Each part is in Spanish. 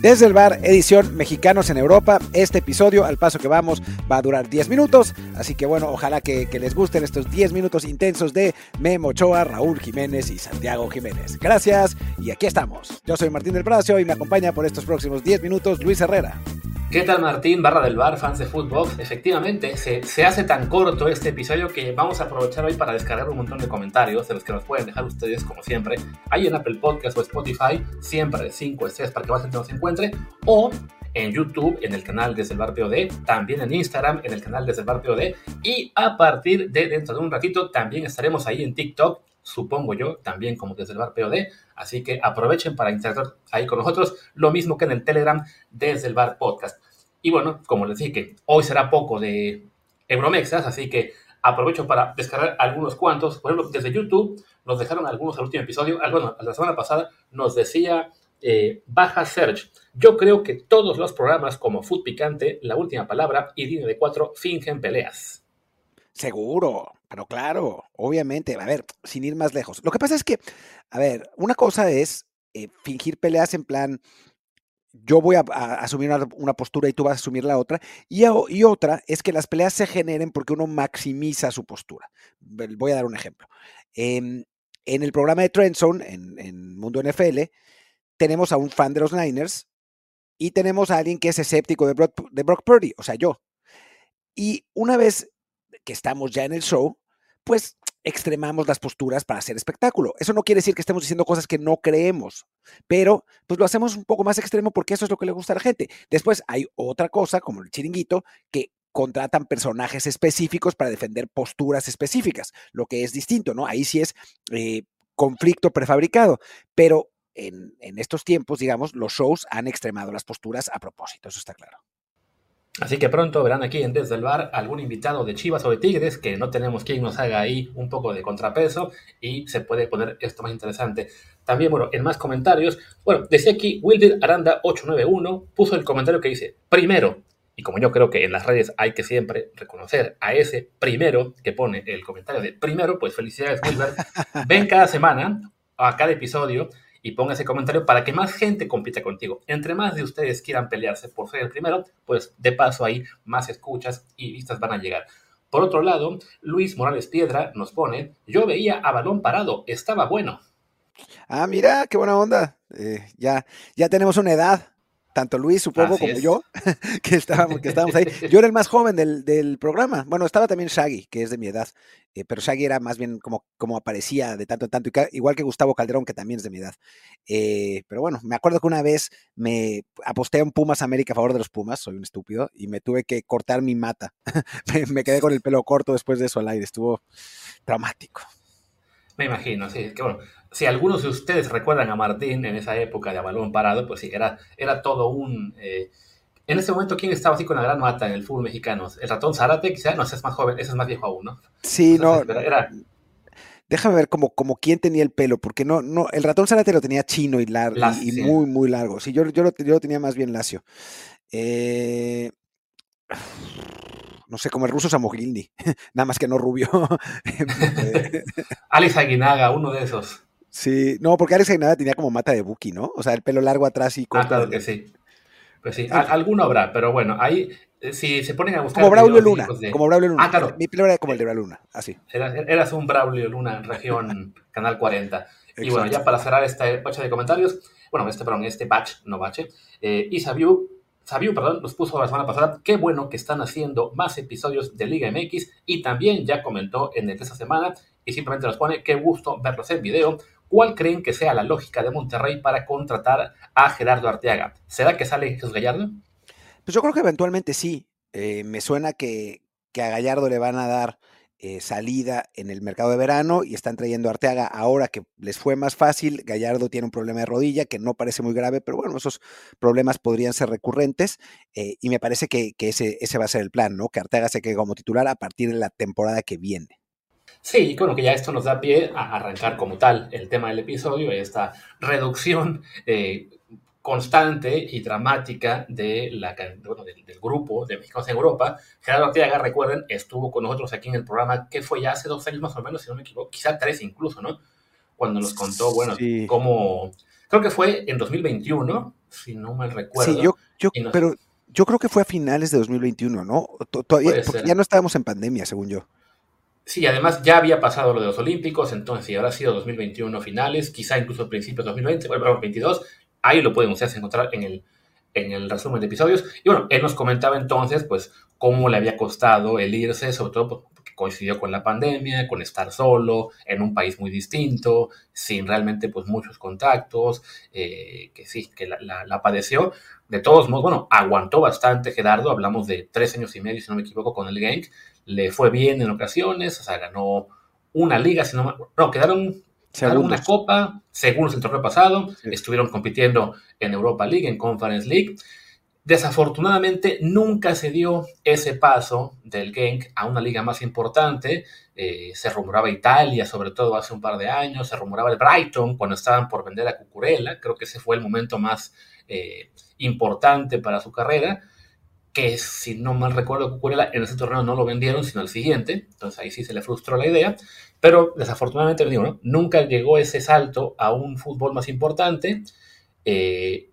Desde el bar, edición Mexicanos en Europa. Este episodio, al paso que vamos, va a durar 10 minutos. Así que bueno, ojalá que, les gusten estos 10 minutos intensos de Memo Ochoa, Raúl Jiménez y Santiago Jiménez. Gracias y aquí estamos. Yo soy Martín del Pracio y me acompaña por estos próximos 10 minutos Luis Herrera. ¿Qué tal Martín, barra del bar, fans de fútbol? Efectivamente, se, se, hace tan corto este episodio que vamos a aprovechar hoy para descargar un montón de comentarios de los que nos pueden dejar ustedes, como siempre, ahí en Apple Podcast o Spotify, siempre de 5 estrellas para que más gente nos encuentre, o en YouTube, en el canal Desde el Bar POD, también en Instagram, en el canal Desde el Bar POD, y a partir de dentro de un ratito también estaremos ahí en TikTok, supongo yo, también como Desde el Bar POD, Así que aprovechen para interactuar ahí con nosotros, lo mismo que en el Telegram desde el Bar Podcast. Y bueno, como les dije, hoy será poco de Euromexas, así que aprovecho para descargar algunos cuantos. Por ejemplo, desde YouTube nos dejaron algunos al último episodio. Ah, bueno, la semana pasada nos decía eh, Baja Search. Yo creo que todos los programas como Food Picante, La Última Palabra y Dino de Cuatro fingen peleas. Seguro, pero claro, obviamente, a ver, sin ir más lejos. Lo que pasa es que, a ver, una cosa es eh, fingir peleas en plan, yo voy a, asumir una, postura y tú vas a asumir la otra, y, y, otra es que las peleas se generen porque uno maximiza su postura. Voy a dar un ejemplo. en el programa de Trendzone, en, en Mundo NFL, tenemos a un fan de los Niners y tenemos a alguien que es escéptico de de Brock Purdy, o sea, yo. Y una vez que estamos ya en el show, pues extremamos las posturas para hacer espectáculo. Eso no quiere decir que estemos diciendo cosas que no creemos, pero pues lo hacemos un poco más extremo porque eso es lo que le gusta a la gente. Después hay otra cosa, como el chiringuito, que contratan personajes específicos para defender posturas específicas, lo que es distinto, ¿no? Ahí sí es eh, conflicto prefabricado, pero en, en estos tiempos, digamos, los shows han extremado las posturas a propósito, eso está claro. Así que pronto verán aquí en Desde el Bar algún invitado de Chivas o de Tigres, que no tenemos quien nos haga ahí un poco de contrapeso y se puede poner esto más interesante. También, bueno, en más comentarios, bueno, decía aquí Wilder Aranda 891, puso el comentario que dice, primero, y como yo creo que en las redes hay que siempre reconocer a ese primero que pone el comentario de primero, pues felicidades Wilber, ven cada semana a cada episodio y ponga ese comentario para que más gente compita contigo. Entre más de ustedes quieran pelearse por ser el primero, pues de paso ahí más escuchas y vistas van a llegar. Por otro lado, Luis Morales Piedra nos pone, yo veía a balón parado, estaba bueno. Ah, mira, qué buena onda. Eh, ya, ya tenemos una edad tanto Luis, supongo, como yo, que estábamos, que estábamos ahí. Yo era el más joven del, del, programa. Bueno, estaba también Shaggy, que es de mi edad, eh, pero Shaggy era más bien como, como aparecía de tanto en tanto, igual que Gustavo Calderón, que también es de mi edad. Eh, pero bueno, me acuerdo que una vez me aposté a un Pumas América a favor de los Pumas, soy un estúpido, y me tuve que cortar mi mata. me, me quedé con el pelo corto después de eso al aire, estuvo traumático. Me imagino, sí, que bueno, si algunos de ustedes recuerdan a Martín en esa época de balón parado, pues sí, era, era todo un... Eh, en ese momento, ¿quién estaba así con la gran mata en el fútbol mexicano? El ratón Zárate, quizá, no, ese es más joven, ese es más viejo aún, ¿no? Sí, no. Déjame ver como, como quién tenía el pelo, porque no, no, el ratón Zárate lo tenía chino y largo, y, muy, muy largo. Sí, yo, yo, lo, yo lo tenía más bien lacio. Eh, no sé, como el ruso Samoglini, nada más que no rubio. Alex Aguinaga, uno de esos. Sí, no, porque Alex Aguinaga tenía como mata de Buki, ¿no? O sea, el pelo largo atrás y corto. Ah, claro que sí. Pues sí, alguno habrá, pero bueno, ahí eh, si se ponen a buscar. Como Braulio Luna. Como Braulio Luna. Ah, claro. Mi pelo era como el de Braulio Luna, así. Eras, un Braulio Luna en región Canal 40. Y bueno, ya para cerrar este bache de comentarios, bueno, este, perdón, este batch, no bache, eh, Isabiu Sabiu, perdón, nos puso la semana pasada, qué bueno que están haciendo más episodios de Liga MX y también ya comentó en el de esta semana y simplemente nos pone, qué gusto verlos en video. ¿Cuál creen que sea la lógica de Monterrey para contratar a Gerardo Arteaga? ¿Será que sale Jesús Gallardo? Pues yo creo que eventualmente sí. Eh, me suena que, que a Gallardo le van a dar eh, salida en el mercado de verano y están trayendo a Arteaga ahora que les fue más fácil. Gallardo tiene un problema de rodilla que no parece muy grave, pero bueno, esos problemas podrían ser recurrentes eh, y me parece que, ese, ese, va a ser el plan, ¿no? Que Arteaga se quede como titular a partir de la temporada que viene. Sí, bueno, que ya esto nos da pie a arrancar como tal el tema del episodio, esta reducción eh, constante y dramática de la, del, grupo de Mexicanos en Europa. Gerardo Arteaga, recuerden, estuvo con nosotros aquí en el programa, que fue ya hace dos años más o menos, si no me equivoco, quizá tres incluso, ¿no? Cuando nos contó, bueno, cómo, creo que fue en 2021, si no mal recuerdo. Sí, yo, yo pero yo creo que fue a finales de 2021, ¿no? Todavía, ya no estábamos en pandemia, según yo. Sí, además ya había pasado lo de los Olímpicos, entonces si habrá sido 2021 finales, quizá incluso principios de 2020, bueno, 2022, ahí lo pueden ustedes encontrar en el, en el resumen de episodios. Y bueno, él nos comentaba entonces, pues, cómo le había costado el irse, sobre todo porque coincidió con la pandemia, con estar solo, en un país muy distinto, sin realmente, pues, muchos contactos, eh, que sí, que la, la, padeció. De todos modos, bueno, aguantó bastante Gerardo, hablamos de tres años y medio, si no me equivoco, con el Genk, le fue bien en ocasiones, o sea, ganó una liga, si no, no quedaron una copa, según el torneo pasado, estuvieron compitiendo en Europa League, en Conference League. Desafortunadamente nunca se dio ese paso del Genk a una liga más importante. Eh, se rumoraba Italia, sobre todo hace un par de años, se rumoraba el Brighton cuando estaban por vender a Cucurella. Creo que ese fue el momento más eh, importante para su carrera que si no mal recuerdo, Cucurella en ese torneo no lo vendieron, sino al siguiente, entonces ahí sí se le frustró la idea, pero desafortunadamente, digo, ¿no? nunca llegó ese salto a un fútbol más importante, eh,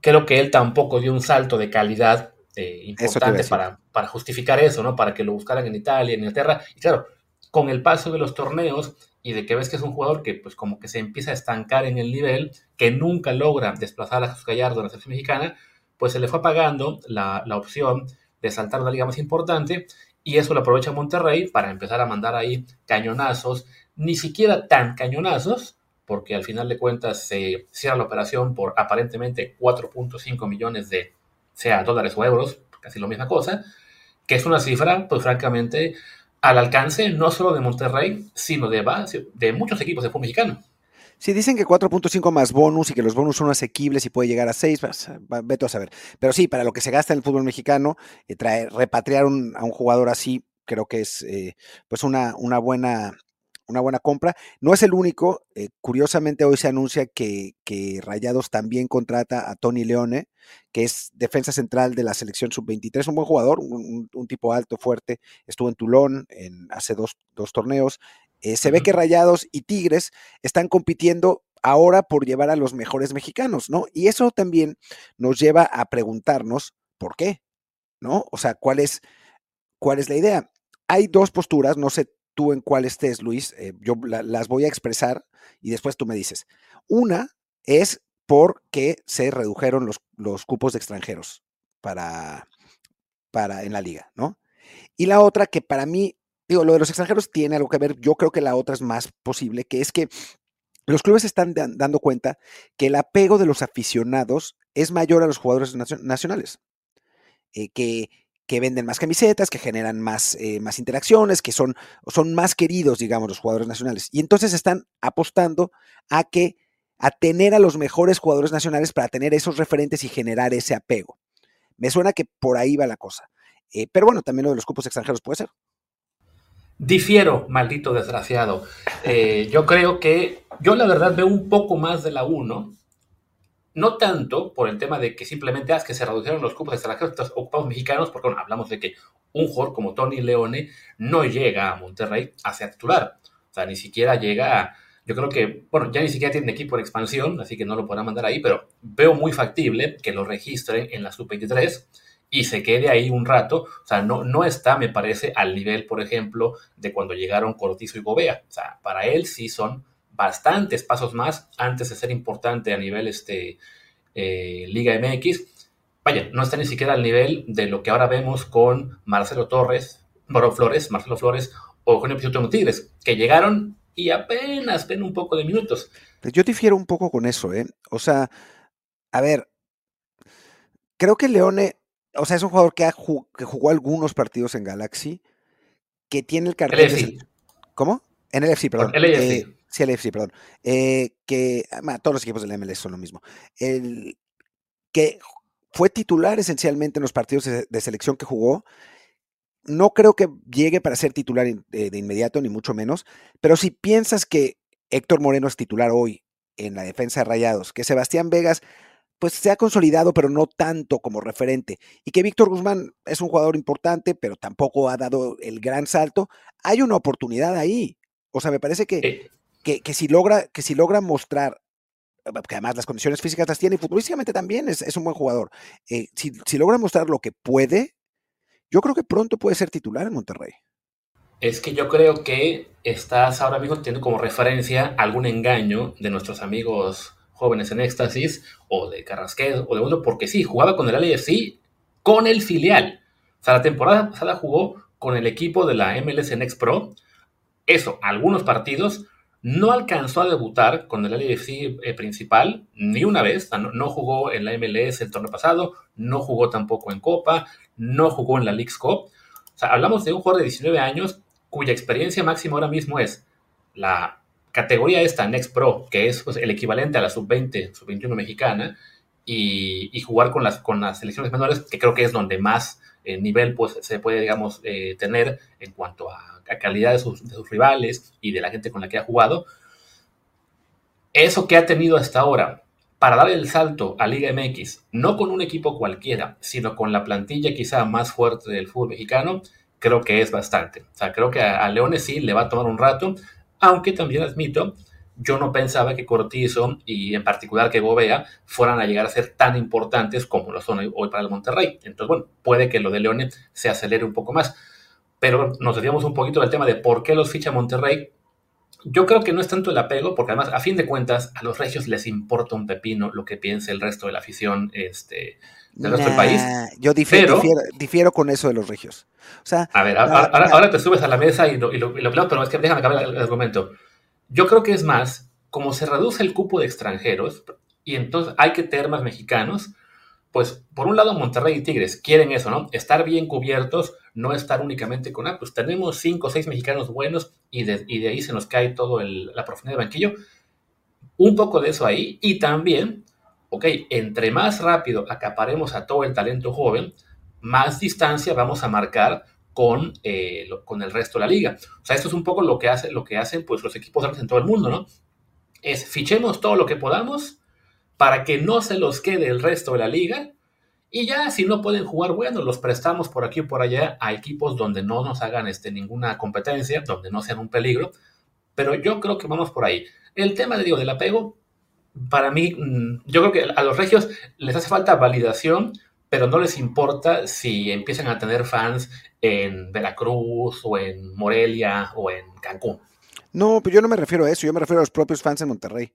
creo que él tampoco dio un salto de calidad eh, importante para, para justificar eso, ¿no? Para que lo buscaran en Italia, en Inglaterra, y claro, con el paso de los torneos y de que ves que es un jugador que pues como que se empieza a estancar en el nivel, que nunca logra desplazar a Jesús Gallardo en la selección mexicana, pues se le fue pagando la, opción de saltar una liga más importante y eso lo aprovecha Monterrey para empezar a mandar ahí cañonazos, ni siquiera tan cañonazos, porque al final de cuentas se cierra la operación por aparentemente 4.5 millones de, sea dólares o euros, casi la misma cosa, que es una cifra, pues francamente, al alcance no solo de Monterrey, sino de, de muchos equipos de fútbol mexicano. Si dicen que 4.5 más bonus y que los bonus son asequibles y puede llegar a 6, pues, vete a saber. Pero sí, para lo que se gasta en el fútbol mexicano, eh, traer, repatriar a un jugador así, creo que es eh, pues una, una, buena, una buena compra. No es el único. Eh, curiosamente, hoy se anuncia que, Rayados también contrata a Tony Leone, que es defensa central de la selección sub-23, un buen jugador, un, tipo alto, fuerte. Estuvo en Tulón en, hace dos, dos torneos. Eh, se ve que Rayados y Tigres están compitiendo ahora por llevar a los mejores mexicanos, ¿no? Y eso también nos lleva a preguntarnos por qué, ¿no? O sea, ¿cuál es, cuál es la idea? Hay dos posturas, no sé tú en cuál estés, Luis, eh, yo las voy a expresar y después tú me dices. Una es porque se redujeron los, los cupos de extranjeros para, para en la liga, ¿no? Y la otra que para mí digo, lo de los extranjeros tiene algo que ver, yo creo que la otra es más posible, que es que los clubes están dando cuenta que el apego de los aficionados es mayor a los jugadores nacionales, eh, que, que, venden más camisetas, que generan más, eh, más interacciones, que son, son más queridos, digamos, los jugadores nacionales. Y entonces están apostando a que a tener a los mejores jugadores nacionales para tener esos referentes y generar ese apego. Me suena que por ahí va la cosa. Eh, pero bueno, también lo de los cupos extranjeros puede ser. Difiero, maldito desgraciado. Eh, yo creo que yo la verdad veo un poco más de la 1. No tanto por el tema de que simplemente ah, que se redujeron los cupos extranjeros ocupados mexicanos, porque bueno, hablamos de que un jugador como Tony Leone no llega a Monterrey a ser titular. O sea, ni siquiera llega a, Yo creo que, bueno, ya ni siquiera tiene equipo de expansión, así que no lo podrán mandar ahí, pero veo muy factible que lo registren en la sub-23 y se quede ahí un rato. O sea, no, no está, me parece, al nivel, por ejemplo, de cuando llegaron Cortizo y Gobea. O sea, para él sí son bastantes pasos más antes de ser importante a nivel este, eh, Liga MX. Vaya, no está ni siquiera al nivel de lo que ahora vemos con Marcelo Torres, Flores, Marcelo Flores o Eugenio Pisuto Tigres, que llegaron y apenas ven un poco de minutos. Yo difiero un poco con eso, ¿eh? O sea, a ver, creo que Leone o sea, es un jugador que, ha que jugó algunos partidos en Galaxy, que tiene el cartel. De... ¿Cómo? En el FC, perdón. Eh, sí, el FC, perdón. Eh, que todos los equipos del MLS son lo mismo. El, que fue titular esencialmente en los partidos de, selección que jugó. No creo que llegue para ser titular de, de inmediato, ni mucho menos. Pero si piensas que Héctor Moreno es titular hoy en la defensa de Rayados, que Sebastián Vegas pues se ha consolidado, pero no tanto como referente. Y que Víctor Guzmán es un jugador importante, pero tampoco ha dado el gran salto. Hay una oportunidad ahí. O sea, me parece que, que, si, logra, que si logra mostrar que además las condiciones físicas las tiene y futbolísticamente también es, un buen jugador. Eh, si, si logra mostrar lo que puede, yo creo que pronto puede ser titular en Monterrey. Es que yo creo que estás ahora mismo teniendo como referencia algún engaño de nuestros amigos jóvenes en éxtasis o de Carrasquez o de uno, porque sí, jugaba con el LAFC con el filial. O sea, la temporada pasada jugó con el equipo de la MLS Next Pro. Eso, algunos partidos, no alcanzó a debutar con el LAFC eh, principal ni una vez. no, jugó en la MLS el torneo pasado, no jugó tampoco en Copa, no jugó en la League's Cup. O sea, hablamos de un jugador de 19 años cuya experiencia máxima ahora mismo es la categoría esta, Next Pro, que es pues, el equivalente a la sub-20, sub-21 mexicana, y, jugar con las, con las selecciones menores, que creo que es donde más eh, nivel pues, se puede, digamos, eh, tener en cuanto a, calidad de sus, rivales y de la gente con la que ha jugado. Eso que ha tenido hasta ahora para dar el salto a Liga MX, no con un equipo cualquiera, sino con la plantilla quizá más fuerte del fútbol mexicano, creo que es bastante. O sea, creo que a, Leones sí le va a tomar un rato, aunque también admito, yo no pensaba que Cortizo y en particular que Gobea fueran a llegar a ser tan importantes como lo son hoy, para el Monterrey. Entonces, bueno, puede que lo de Leones se acelere un poco más. Pero nos desviamos un poquito del tema de por qué los ficha Monterrey. Yo creo que no es tanto el apego, porque además, a fin de cuentas, a los regios les importa un pepino lo que piense el resto de la afición este, del resto del país. Yo difiero, difiero, con eso de los regios. O sea, a ver, ahora, te subes a la mesa y lo, y lo, pero es que déjame acabar el, argumento. Yo creo que es más, como se reduce el cupo de extranjeros y entonces hay que tener más mexicanos, pues por un lado Monterrey y Tigres quieren eso, ¿no? Estar bien cubiertos, no estar únicamente con, ah, pues tenemos cinco o seis mexicanos buenos y de, y de ahí se nos cae todo la profundidad de banquillo. Un poco de eso ahí y también, ok, entre más rápido acaparemos a todo el talento joven, más distancia vamos a marcar con, eh, con el resto de la liga. O sea, esto es un poco lo que, hace, lo que hacen pues, los equipos grandes en todo el mundo, ¿no? Es fichemos todo lo que podamos para que no se los quede el resto de la liga y ya si no pueden jugar, bueno, los prestamos por aquí o por allá a equipos donde no nos hagan este, ninguna competencia, donde no sean un peligro, pero yo creo que vamos por ahí. El tema, digo, del apego, para mí, mm, yo creo que a los regios les hace falta validación pero no les importa si empiezan a tener fans en Veracruz o en Morelia o en Cancún. No, pero yo no me refiero a eso, yo me refiero a los propios fans en Monterrey.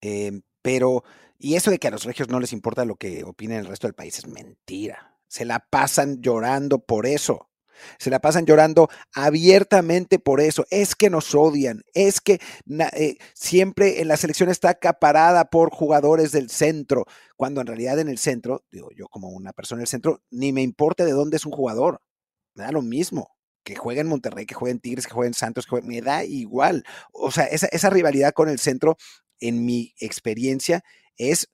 Em, pero, y eso de que a los regios no les importa lo que opinen el resto del país es mentira. Se la pasan llorando por eso. Se la pasan llorando abiertamente por eso. Es que nos odian. Es que eh, siempre en la selección está acaparada por jugadores del centro. Cuando en realidad en el centro, digo yo como una persona del centro, ni me importa de dónde es un jugador. Me da lo mismo. Que juegue en Monterrey, que juegue en Tigres, que juegue en Santos, que me da igual. O sea, esa, esa rivalidad con el centro, en mi experiencia, es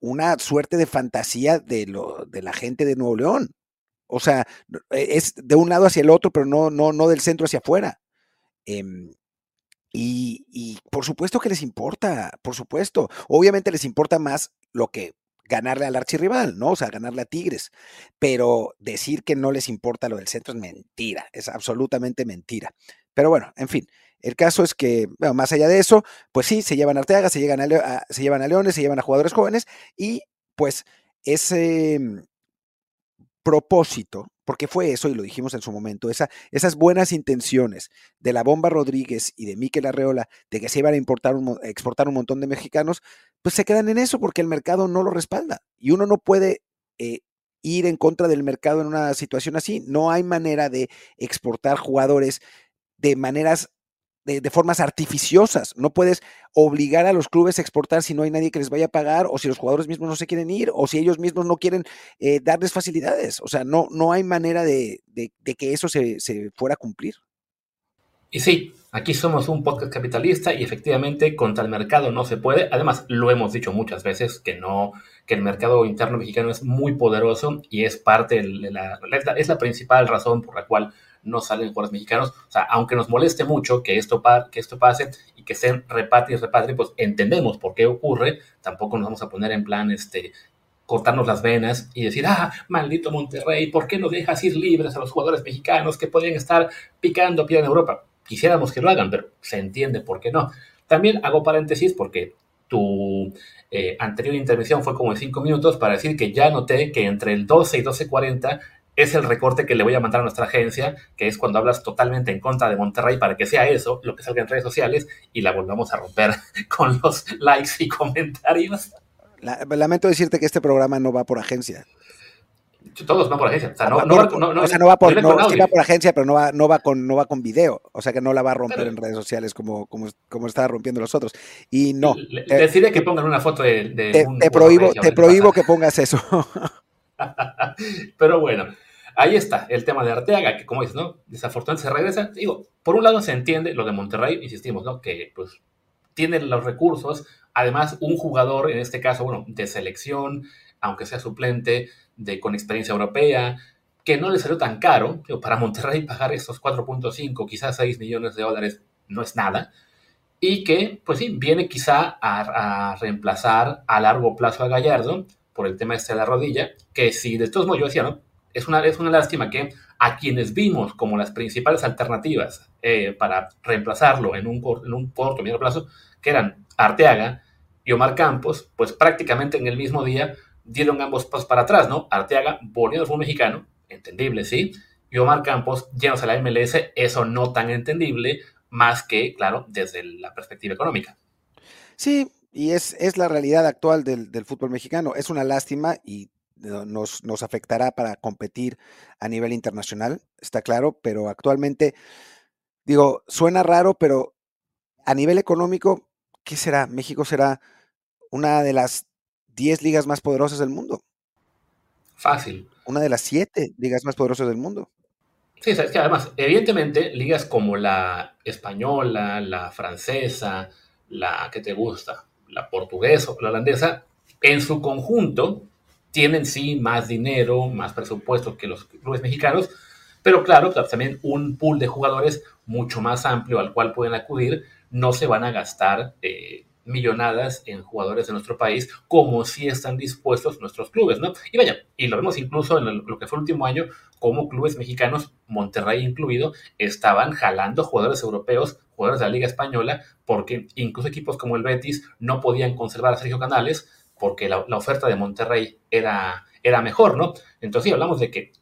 una suerte de fantasía de, lo, de la gente de Nuevo León. O sea, e, es de un lado hacia el otro, pero no, no, no del centro hacia afuera. Em, y, por supuesto que les importa, por supuesto. Obviamente les importa más lo que ganarle al archirrival, ¿no? O sea, ganarle a Tigres. Pero decir que no les importa lo del centro es mentira, es absolutamente mentira. Pero bueno, en fin, el caso es que, bueno, más allá de eso, pues sí, se llevan a Arteaga, se, llegan a, se llevan a Leones, se llevan a jugadores jóvenes y pues ese, propósito, porque fue eso, y lo dijimos en su momento, esa, esas buenas intenciones de la Bomba Rodríguez y de Miquel Arreola de que se iban a importar exportar un montón de mexicanos, pues se quedan en eso porque el mercado no lo respalda. Y uno no puede eh, ir en contra del mercado en una situación así. No hay manera de exportar jugadores de maneras de, formas artificiosas. No puedes obligar a los clubes a exportar si no hay nadie que les vaya a pagar o si los jugadores mismos no se quieren ir o si ellos mismos no quieren eh, darles facilidades. O sea, no, no hay manera de, que eso se, fuera a cumplir. Y sí, aquí somos un podcast capitalista y efectivamente contra el mercado no se puede. Además, lo hemos dicho muchas veces que no, que el mercado interno mexicano es muy poderoso y es parte de la, es la principal razón por la cual no salen jugadores mexicanos. O sea, aunque nos moleste mucho que esto, que esto pase y que sean repatri y repatri, pues entendemos por qué ocurre. Tampoco nos vamos a poner en plan, este, cortarnos las venas y decir, ah, maldito Monterrey, ¿por qué no dejas ir libres a los jugadores mexicanos que podrían estar picando pie en Europa? Quisiéramos que lo hagan, pero se entiende por qué no. También hago paréntesis porque tu eh, anterior intervención fue como de 5 minutos para decir que ya noté que entre el 12 y 12.40 es el recorte que le voy a mandar a nuestra agencia, que es cuando hablas totalmente en contra de Monterrey para que sea eso, lo que salga en redes sociales, y la volvamos a romper con los likes y comentarios. lamento decirte que este programa no va por agencia. Todos van por agencia. O sea, no, va por, por agencia, pero no va, no va con, no va con video. O sea que no la va a romper en redes sociales como, como, como está rompiendo los otros. Y no. decide que pongan una foto de, te, prohíbo, te prohíbo que pongas eso. pero bueno, ahí está el tema de Arteaga, que como dices, ¿no? Desafortunadamente se regresa. Digo, por un lado se entiende lo de Monterrey, insistimos, ¿no? Que pues tiene los recursos. Además, un jugador, en este caso, bueno, de selección, aunque sea suplente, de, con experiencia europea, que no le salió tan caro. Para Monterrey pagar estos 4.5, quizás 6 millones de dólares no es nada. Y que, pues sí, viene quizá a, reemplazar a largo plazo a Gallardo por el tema este de la rodilla, que si de todos modos yo decía, ¿no? Es una, es una lástima que a quienes vimos como las principales alternativas eh, para reemplazarlo en un, en un corto, medio plazo, que eran Arteaga y Omar Campos, pues prácticamente en el mismo día dieron ambos pasos para atrás, ¿no? Arteaga volviendo al fútbol mexicano, entendible, sí, y Omar Campos llenos a la MLS, eso no tan entendible, más que, claro, desde la perspectiva económica. Sí, y es, es la realidad actual del, fútbol mexicano. Es una lástima y nos, nos, afectará para competir a nivel internacional, está claro, pero actualmente, digo, suena raro, pero a nivel económico, ¿qué será? México será una de las 10 ligas más poderosas del mundo. Fácil. Una de las 7 ligas más poderosas del mundo. Sí, es que además, evidentemente, ligas como la española, la francesa, la que te gusta, la portuguesa o la holandesa, en su conjunto tienen sí más dinero, más presupuesto que los clubes mexicanos, pero claro, también un pool de jugadores mucho más amplio al cual pueden acudir, no se van a gastar eh, millonadas en jugadores de nuestro país, como si están dispuestos nuestros clubes, ¿no? Y vaya, y lo vemos incluso en lo que fue el último año, como clubes mexicanos, Monterrey incluido, estaban jalando jugadores europeos, jugadores de la Liga Española, porque incluso equipos como el Betis no podían conservar a Sergio Canales, porque la, oferta de Monterrey era, era mejor, ¿no? Entonces sí, hablamos de que,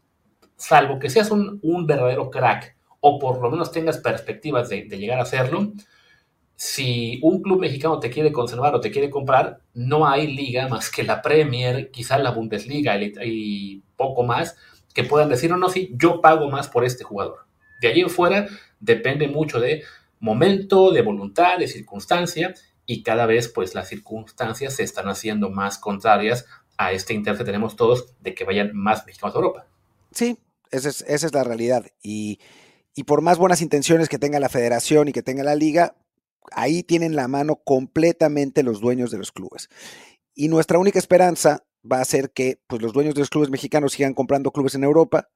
salvo que seas un, verdadero crack, o por lo menos tengas perspectivas de, de llegar a serlo, si un club mexicano te quiere conservar o te quiere comprar, no hay liga más que la Premier, quizá la Bundesliga y poco más, que puedan decir, no, no, sí, yo pago más por este jugador. De allí en fuera depende mucho de momento, de voluntad, de circunstancia, y cada vez pues las circunstancias se están haciendo más contrarias a este interés que tenemos todos de que vayan más mexicanos a Europa. Sí, esa es, esa es la realidad. Y, y por más buenas intenciones que tenga la federación y que tenga la liga, ahí tienen la mano completamente los dueños de los clubes. Y nuestra única esperanza va a ser que pues, los dueños de los clubes mexicanos sigan comprando clubes en Europa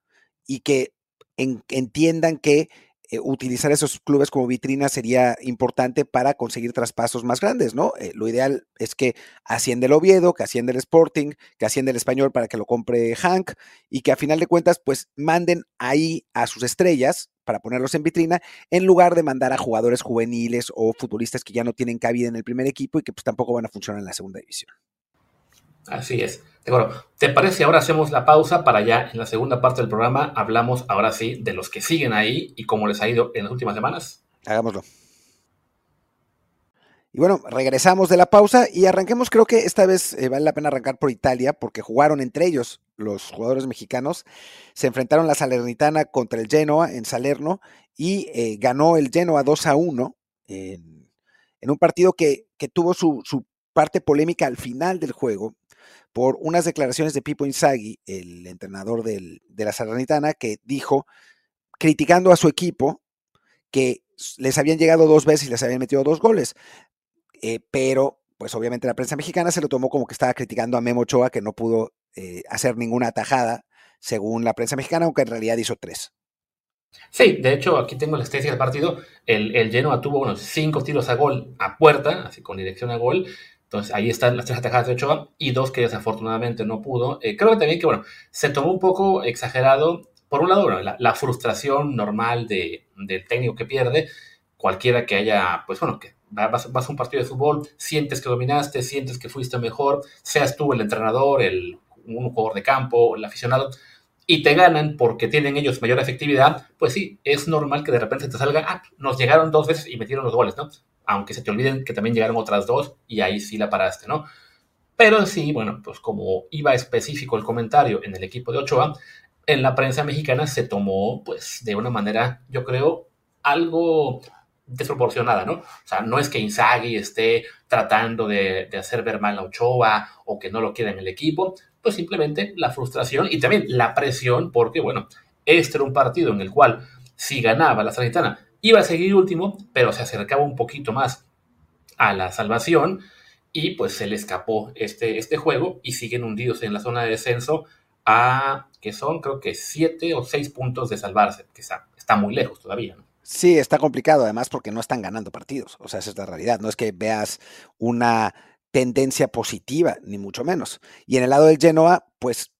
y que entiendan que eh, utilizar esos clubes como vitrina sería importante para conseguir traspasos más grandes, ¿no? Eh, lo ideal es que asciende el Oviedo, que asciende el Sporting, que asciende el Español para que lo compre Hank y que a final de cuentas pues manden ahí a sus estrellas para ponerlos en vitrina, en lugar de mandar a jugadores juveniles o futbolistas que ya no tienen cabida en el primer equipo y que pues tampoco van a funcionar en la segunda división. Así es. De acuerdo. ¿Te parece ahora hacemos la pausa para ya en la segunda parte del programa hablamos ahora sí de los que siguen ahí y cómo les ha ido en las últimas semanas? Hagámoslo. Y bueno, regresamos de la pausa y arranquemos, creo que esta vez eh, vale la pena arrancar por Italia porque jugaron entre ellos los jugadores mexicanos, se enfrentaron la Salernitana contra el Genoa en Salerno y eh, ganó el Genoa 2 a 1 en, un partido que, tuvo su, su, parte polémica al final del juego por unas declaraciones de Pipo Inzaghi, el entrenador del, de la Salernitana, que dijo, criticando a su equipo, que les habían llegado dos veces y les habían metido dos goles. Eh, pero, pues obviamente la prensa mexicana se lo tomó como que estaba criticando a Memo Ochoa, que no pudo eh, hacer ninguna atajada, según la prensa mexicana, aunque en realidad hizo tres. Sí, de hecho, aquí tengo la estadística del partido. El, el Genoa tuvo unos cinco tiros a gol a puerta, así con dirección a gol. Entonces ahí están las tres atajadas de Ochoa y dos que desafortunadamente no pudo. Eh, creo que también que, bueno, se tomó un poco exagerado. Por un lado, la, la, frustración normal de, del técnico que pierde, cualquiera que haya, pues bueno, que vas, vas, a un partido de fútbol, sientes que dominaste, sientes que fuiste mejor, seas tú el entrenador, el, un jugador de campo, el aficionado, y te ganan porque tienen ellos mayor efectividad, pues sí, es normal que de repente te salga, ah, nos llegaron dos veces y metieron los goles, ¿no? Aunque se te olviden que también llegaron otras dos y ahí sí la paraste, ¿no? Pero sí, bueno, pues como iba específico el comentario en el equipo de Ochoa, en la prensa mexicana se tomó, pues, de una manera, yo creo, algo desproporcionada, ¿no? O sea, no es que Inzaghi esté tratando de, hacer ver mal a Ochoa o que no lo quiera en el equipo, pues simplemente la frustración y también la presión, porque, bueno, este era un partido en el cual si ganaba la Sanitana iba a seguir último, pero se acercaba un poquito más a la salvación y pues se le escapó este, este juego y siguen hundidos en la zona de descenso a, que son creo que siete o seis puntos de salvarse, que está, está muy lejos todavía, ¿no? Sí, está complicado además porque no están ganando partidos, o sea, esa es la realidad, no es que veas una tendencia positiva, ni mucho menos. Y en el lado del Genoa, pues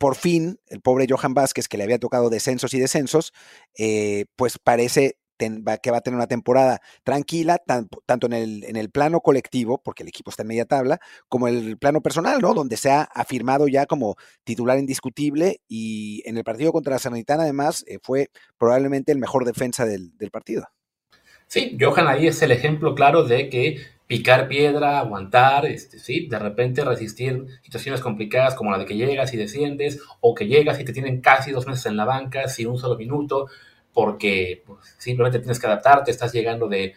por fin, el pobre Johan Vázquez, que le había tocado descensos y descensos, eh, pues parece que va a tener una temporada tranquila, tanto en el, en el plano colectivo, porque el equipo está en media tabla, como en el plano personal, ¿no? Donde se ha afirmado ya como titular indiscutible y en el partido contra la Sanitana, además, eh, fue probablemente el mejor defensa del, partido. Sí, Johan ahí es el ejemplo claro de que picar piedra, aguantar, este, sí, de repente resistir situaciones complicadas como la de que llegas y desciendes, o que llegas y te tienen casi dos meses en la banca sin un solo minuto, porque pues, simplemente tienes que adaptarte, estás llegando de,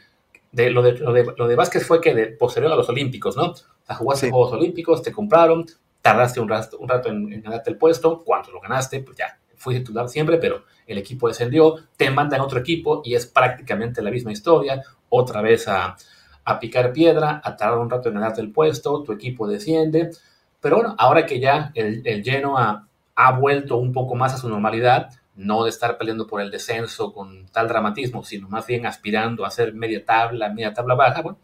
de, lo, de, lo, de, Vázquez fue que de posterior a los Olímpicos, ¿no? O sea, jugaste Juegos Olímpicos, te compraron, tardaste un rato, un rato en, ganarte el puesto, cuando lo ganaste, pues ya, fuiste titular siempre, pero el equipo descendió, te mandan a otro equipo y es prácticamente la misma historia, otra vez a, a picar piedra, a tardar un rato en ganarte el puesto, tu equipo desciende, pero bueno, ahora que ya el, el Genoa ha vuelto un poco más a su normalidad, no de estar peleando por el descenso con tal dramatismo, sino más bien aspirando a ser media tabla, media tabla baja, bueno,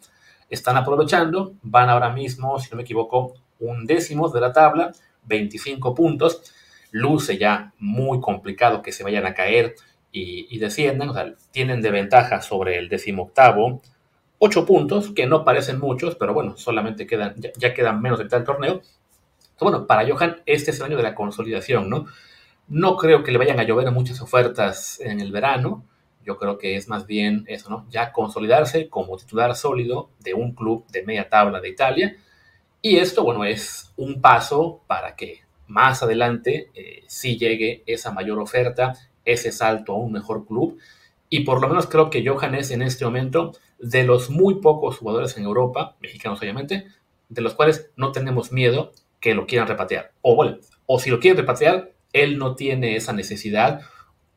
están aprovechando, van ahora mismo, si no me equivoco, un décimo de la tabla, 25 puntos, luce ya muy complicado que se vayan a caer y, desciendan, o sea, tienen de ventaja sobre el décimo octavo, 8 puntos, que no parecen muchos, pero bueno, solamente quedan, ya, quedan menos de tal torneo. bueno, para Johan, este es el año de la consolidación, ¿no? No creo que le vayan a llover muchas ofertas en el verano. Yo creo que es más bien eso, ¿no? Ya consolidarse como titular sólido de un club de media tabla de Italia. Y esto, bueno, es un paso para que más adelante eh, sí llegue esa mayor oferta, ese salto a un mejor club. Y por lo menos creo que Johan es en este momento de los muy pocos jugadores en Europa, mexicanos obviamente, de los cuales no tenemos miedo que lo quieran repatriar. O o si lo quieren repatriar, él no tiene esa necesidad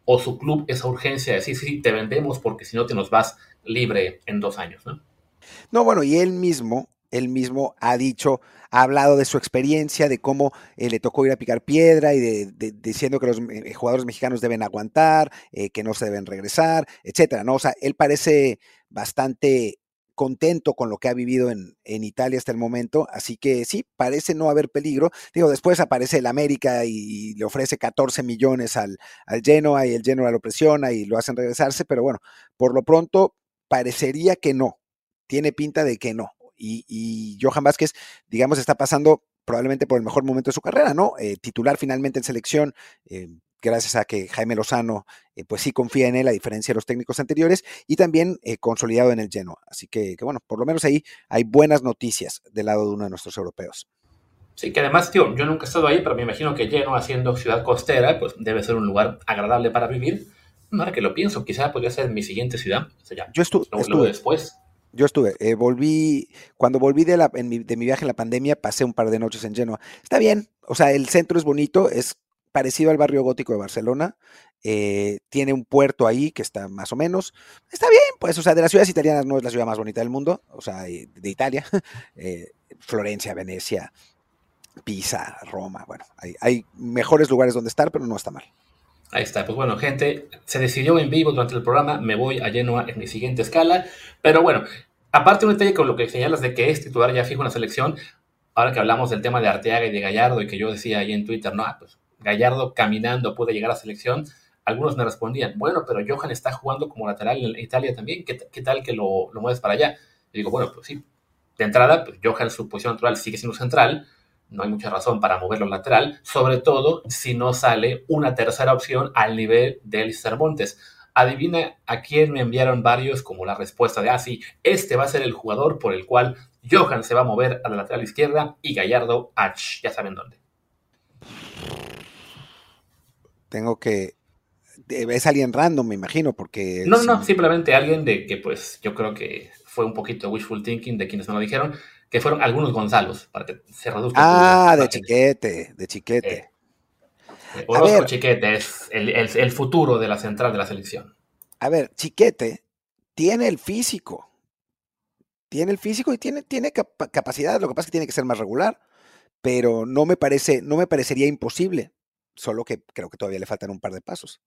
o su club esa urgencia de decir, sí, te vendemos porque si no te nos vas libre en dos años, ¿no? No, bueno, y él mismo, él mismo ha dicho, ha hablado de su experiencia, de cómo eh, le tocó ir a picar piedra y de, diciendo que los eh, jugadores mexicanos deben aguantar, eh, que no se deben regresar, etcétera, ¿no? O sea, él parece bastante contento con lo que ha vivido en, Italia hasta el momento, así que sí, parece no haber peligro. Digo, después aparece el América y, le ofrece 14 millones al, al Genoa y el Genoa lo presiona y lo hacen regresarse, pero bueno, por lo pronto parecería que no, tiene pinta de que no. Y, Johan Vázquez, digamos, está pasando probablemente por el mejor momento de su carrera, ¿no? Eh, titular finalmente en selección, eh, gracias a que Jaime Lozano eh, pues sí confía en él a diferencia de los técnicos anteriores y también consolidado en el Genoa. Así que, bueno, por lo menos ahí hay buenas noticias del lado de uno de nuestros europeos. Sí, que además, tío, yo nunca he estado ahí, pero me imagino que Genoa, siendo ciudad costera, pues debe ser un lugar agradable para vivir. Ahora que lo pienso, quizá podría ser mi siguiente ciudad. yo estuve, después. Yo estuve, eh, volví, cuando volví de, la, de mi viaje en la pandemia, pasé un par de noches en Genoa. Está bien, o sea, el centro es bonito, es parecido al barrio gótico de Barcelona. Eh, tiene un puerto ahí que está más o menos. Está bien, pues, o sea, de las ciudades italianas no es la ciudad más bonita del mundo, o sea, de Italia. Eh, Florencia, Venecia, Pisa, Roma, bueno, hay, hay, mejores lugares donde estar, pero no está mal. Ahí está, pues bueno, gente, se decidió en vivo durante el programa, me voy a Genoa en mi siguiente escala, pero bueno, aparte un detalle con lo que señalas de que es titular ya fijo en la selección, ahora que hablamos del tema de Arteaga y de Gallardo y que yo decía ahí en Twitter, no, pues Gallardo caminando puede llegar a selección. algunos me respondían, bueno, pero Johan está jugando como lateral en Italia también, ¿qué, tal que lo, lo, mueves para allá? Y digo, bueno, pues sí, de entrada, pues Johan su posición natural sigue siendo central, no hay mucha razón para moverlo lateral, sobre todo si no sale una tercera opción al nivel de Elis Montes. Adivina a quién me enviaron varios como la respuesta de, ah, sí, este va a ser el jugador por el cual Johan se va a mover a la lateral izquierda y Gallardo a, ya saben dónde. Tengo que... Es alguien random, me imagino, porque... No, no, simplemente alguien de que pues yo creo que fue un poquito wishful thinking de quienes me lo dijeron, que fueron algunos Gonzalos, para que se reduzca. Ah, de chiquete, de chiquete. Eh, eh, Orozco Chiquete es el, futuro de la central de la selección. A ver, Chiquete tiene el físico. Tiene el físico y tiene, tiene capacidad. Lo que pasa es que tiene que ser más regular. Pero no me parece, no me parecería imposible. Solo que creo que todavía le faltan un par de pasos.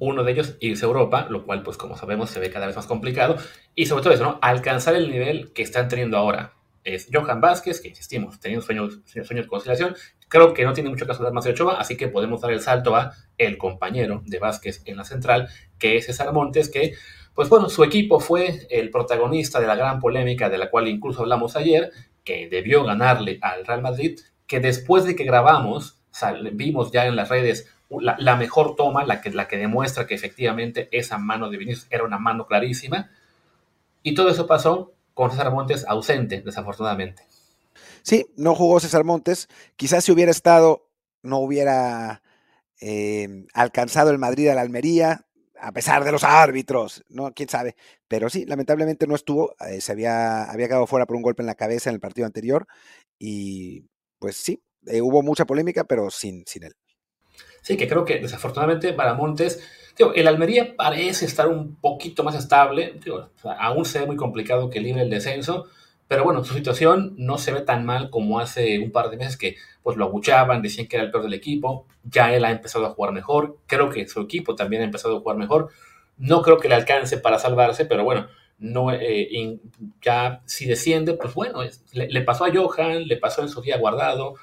Uno de ellos irse a Europa, lo cual, pues como sabemos, se ve cada vez más complicado. Y sobre todo eso, ¿no? Alcanzar el nivel que están teniendo ahora es Johan Vázquez, que insistimos, teniendo sueños, sueños de conciliación. Creo que no tiene mucho caso dar más de Ochoa, así que podemos dar el salto a el compañero de Vázquez en la central, que es César Montes, que, pues bueno, su equipo fue el protagonista de la gran polémica de la cual incluso hablamos ayer, que debió ganarle al Real Madrid, que después de que grabamos, vimos ya en las redes la, mejor toma, la que, la que demuestra que efectivamente esa mano de Vinicius era una mano clarísima. Y todo eso pasó con César Montes ausente, desafortunadamente. Sí, no jugó César Montes. Quizás si hubiera estado, no hubiera eh, alcanzado el Madrid a la Almería, a pesar de los árbitros, ¿no? Quién sabe. Pero sí, lamentablemente no estuvo. Eh, se había, había quedado fuera por un golpe en la cabeza en el partido anterior. Y pues sí, eh, hubo mucha polémica, pero sin, sin él. Sí, que creo que desafortunadamente para Montes el Almería parece estar un poquito más estable. aún se ve muy complicado que libre el descenso. Pero bueno, su situación no se ve tan mal como hace un par de meses que pues lo abuchaban, decían que era el peor del equipo. Ya él ha empezado a jugar mejor. Creo que su equipo también ha empezado a jugar mejor. No creo que le alcance para salvarse, pero bueno, no, eh, ya si desciende, pues bueno, le, pasó a Johan, le pasó en su día guardado.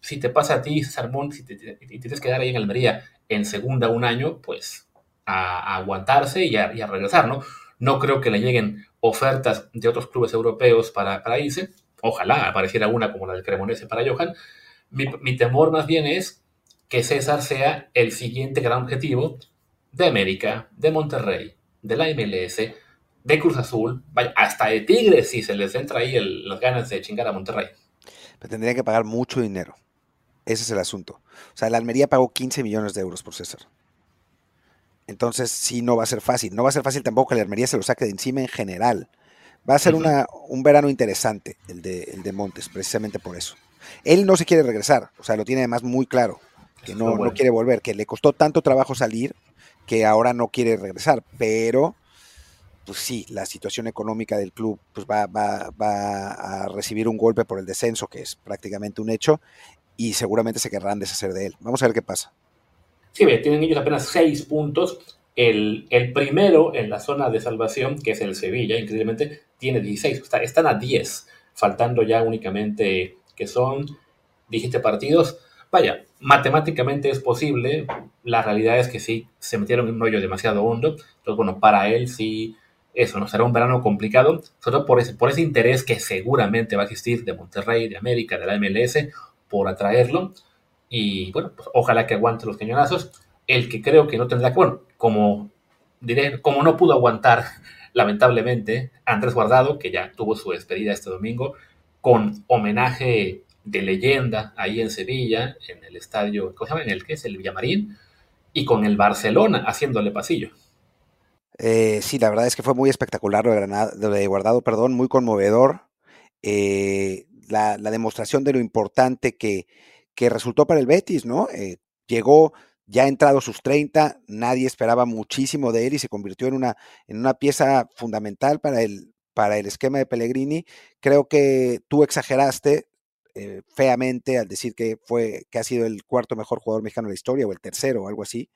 Si te pasa a ti, Sarmón, si te, tienes que dar ahí en Almería en segunda un año, pues a, aguantarse y a, regresar, ¿no? No creo que le lleguen ofertas de otros clubes europeos para, para irse. Ojalá apareciera una como la del Cremonese para Johan. Mi, temor más bien es que César sea el siguiente gran objetivo de América, de Monterrey, de la MLS, de Cruz Azul, vaya, hasta de Tigres si se les entra ahí las ganas de chingar a Monterrey. Pero tendría que pagar mucho dinero. Ese es el asunto. O sea, la Almería pagó 15 millones de euros por César. Entonces, sí, no va a ser fácil. No va a ser fácil tampoco que la Armería se lo saque de encima en general. Va a ser una, un verano interesante el de, el de Montes, precisamente por eso. Él no se quiere regresar, o sea, lo tiene además muy claro, que no, no quiere volver, que le costó tanto trabajo salir que ahora no quiere regresar, pero pues sí, la situación económica del club pues va, va, va, a recibir un golpe por el descenso, que es prácticamente un hecho, y seguramente se querrán deshacer de él. Vamos a ver qué pasa. Sí, tienen ellos apenas seis puntos. El, el, primero en la zona de salvación, que es el Sevilla, increíblemente, tiene 16. están a 10, faltando ya únicamente que son 17 partidos. Vaya, matemáticamente es posible. La realidad es que sí, se metieron en un rollo demasiado hondo. Entonces, bueno, para él sí, eso, ¿no? Será un verano complicado, sobre todo por ese, por ese interés que seguramente va a existir de Monterrey, de América, de la MLS, por atraerlo. Y bueno, pues ojalá que aguante los cañonazos. El que creo que no tendrá que, bueno, como diré, como no pudo aguantar, lamentablemente, Andrés Guardado, que ya tuvo su despedida este domingo, con homenaje de leyenda ahí en Sevilla, en el estadio, ¿cómo se llama? En el que es el Villamarín, y con el Barcelona haciéndole pasillo. Eh, sí, la verdad es que fue muy espectacular lo de, Guardado, perdón, muy conmovedor. Eh, la, demostración de lo importante que, que resultó para el Betis, ¿no? Eh, llegó ya entrado sus 30, nadie esperaba muchísimo de él y se convirtió en una, en una pieza fundamental para el, para el esquema de Pellegrini. Creo que tú exageraste eh, feamente al decir que fue que ha sido el cuarto mejor jugador mexicano de la historia o el tercero o algo así.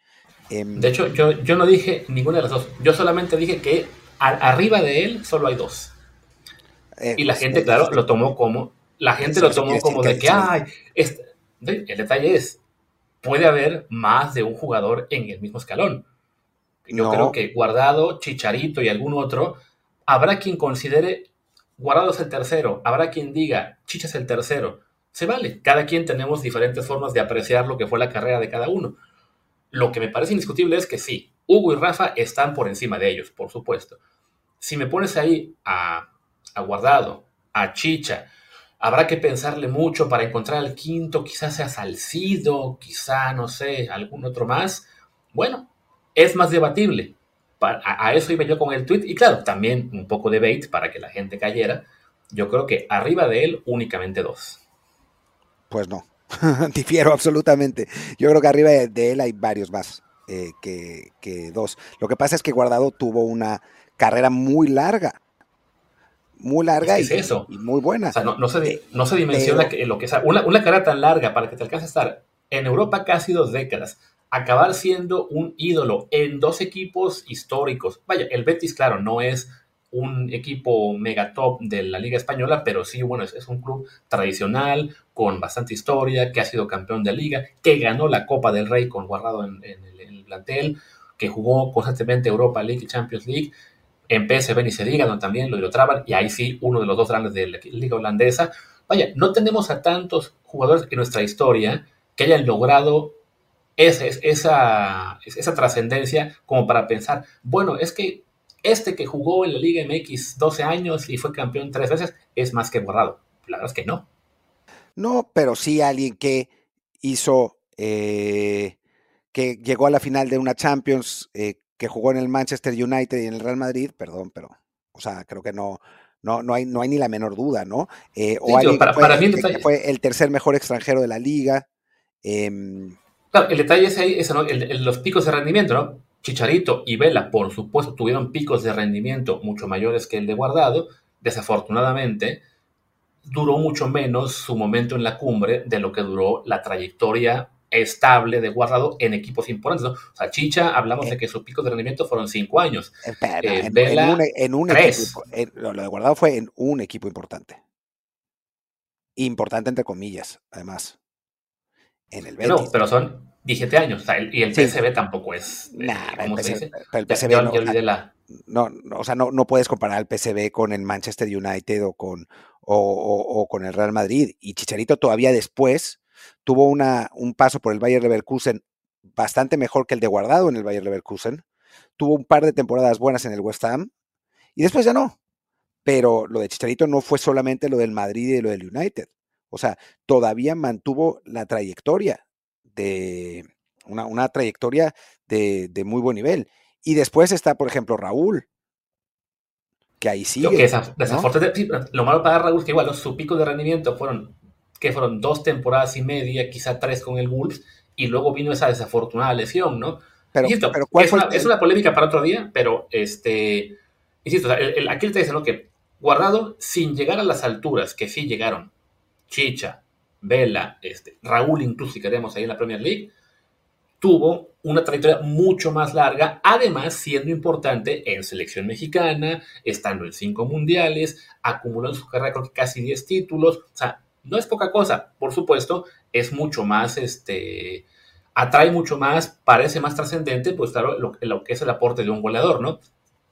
Em, de hecho, yo, yo no dije ninguna de las dos. Yo solamente dije que arriba de él solo hay dos. Eh, y la gente, claro, lo tomó como la gente lo tomó como de que, ay, este, el detalle es puede haber más de un jugador en el mismo escalón. Yo creo que Guardado, Chicharito y algún otro, habrá quien considere Guardado es el tercero, habrá quien diga Chicha es el tercero. Se vale, cada quien tenemos diferentes formas de apreciar lo que fue la carrera de cada uno. Lo que me parece indiscutible es que sí, Hugo y Rafa están por encima de ellos, por supuesto. Si me pones ahí a, a Guardado, a Chicha, habrá que pensarle mucho para encontrar al quinto, quizás sea Salcido, quizá, no sé, algún otro más. Bueno, es más debatible. A, eso iba yo con el tweet. Y claro, también un poco de bait para que la gente cayera. Yo creo que arriba de él únicamente dos. Pues no, difiero absolutamente. Yo creo que arriba de él hay varios más eh, que, dos. Lo que pasa es que Guardado tuvo una carrera muy larga. Muy larga y, muy buena. O sea, no, se, eh, no se dimensiona lo que es una, una carrera tan larga para que te alcance a estar en Europa casi dos décadas acabar siendo un ídolo en dos equipos históricos. Vaya, el Betis, claro, no es un equipo megatop de la Liga Española, pero sí, bueno, es, un club tradicional, con bastante historia, que ha sido campeón de liga, que ganó la Copa del Rey con Guardado en, el, plantel, que jugó constantemente Europa League y Champions League, en PSV ni se diga, donde también lo ilustraban, y ahí sí, uno de los dos grandes de la Liga Holandesa. Vaya, no tenemos a tantos jugadores en nuestra historia que hayan logrado esa, esa, esa trascendencia como para pensar, bueno, es que este que jugó en la Liga MX 12 años y fue campeón tres veces es más que borrado. La verdad es que no. No, pero sí alguien que hizo, eh, que llegó a la final de una Champions, eh, que jugó en el Manchester United y en el Real Madrid, perdón, pero, o sea, creo que no, no, no, hay, no hay ni la menor duda, ¿no? Eh, o alguien para, mí que fue el tercer mejor extranjero de la liga. Em, Claro, el detalle es ahí, los picos de rendimiento, ¿no? Chicharito y Vela, por supuesto, tuvieron picos de rendimiento mucho mayores que el de Guardado. Desafortunadamente, duró mucho menos su momento en la cumbre de lo que duró la trayectoria estable de Guardado en equipos importantes. ¿no? O sea, Chicha, hablamos de que sus picos de rendimiento fueron cinco años. Eh, Vela, en, un, Equipo, lo de Guardado fue en un equipo importante. Importante entre comillas, además en el No, pero son 17 años, y el PSV tampoco es. Eh, ¿cómo se dice? el PSV no, no, o sea, no, no puedes comparar el PSV con el Manchester United o con, o, con el Real Madrid. Y Chicharito todavía después tuvo una, un paso por el Bayer Leverkusen bastante mejor que el de Guardado en el Bayer Leverkusen. Tuvo un par de temporadas buenas en el West Ham y después ya no. Pero lo de Chicharito no fue solamente lo del Madrid y lo del United. O sea, todavía mantuvo la trayectoria de una, trayectoria de, muy buen nivel. Y después está, por ejemplo, Raúl, que ahí sigue. que lo malo para Raúl es que igual su pico de rendimiento fueron, que fueron dos temporadas y media, quizá tres con el Wolves, y luego vino esa desafortunada lesión, ¿no? Pero, es, una, polémica para otro día, pero este, insisto, aquí te dice, ¿no? Que Guardado, sin llegar a las alturas que sí llegaron Chicha, Vela, este, Raúl incluso si queremos ahí en la Premier League, tuvo una trayectoria mucho más larga, además siendo importante en selección mexicana, estando en cinco mundiales, acumulando su carrera creo que casi 10 títulos, o sea, no es poca cosa, por supuesto, es mucho más, este, atrae mucho más, parece más trascendente, pues claro, lo, que es el aporte de un goleador, ¿no?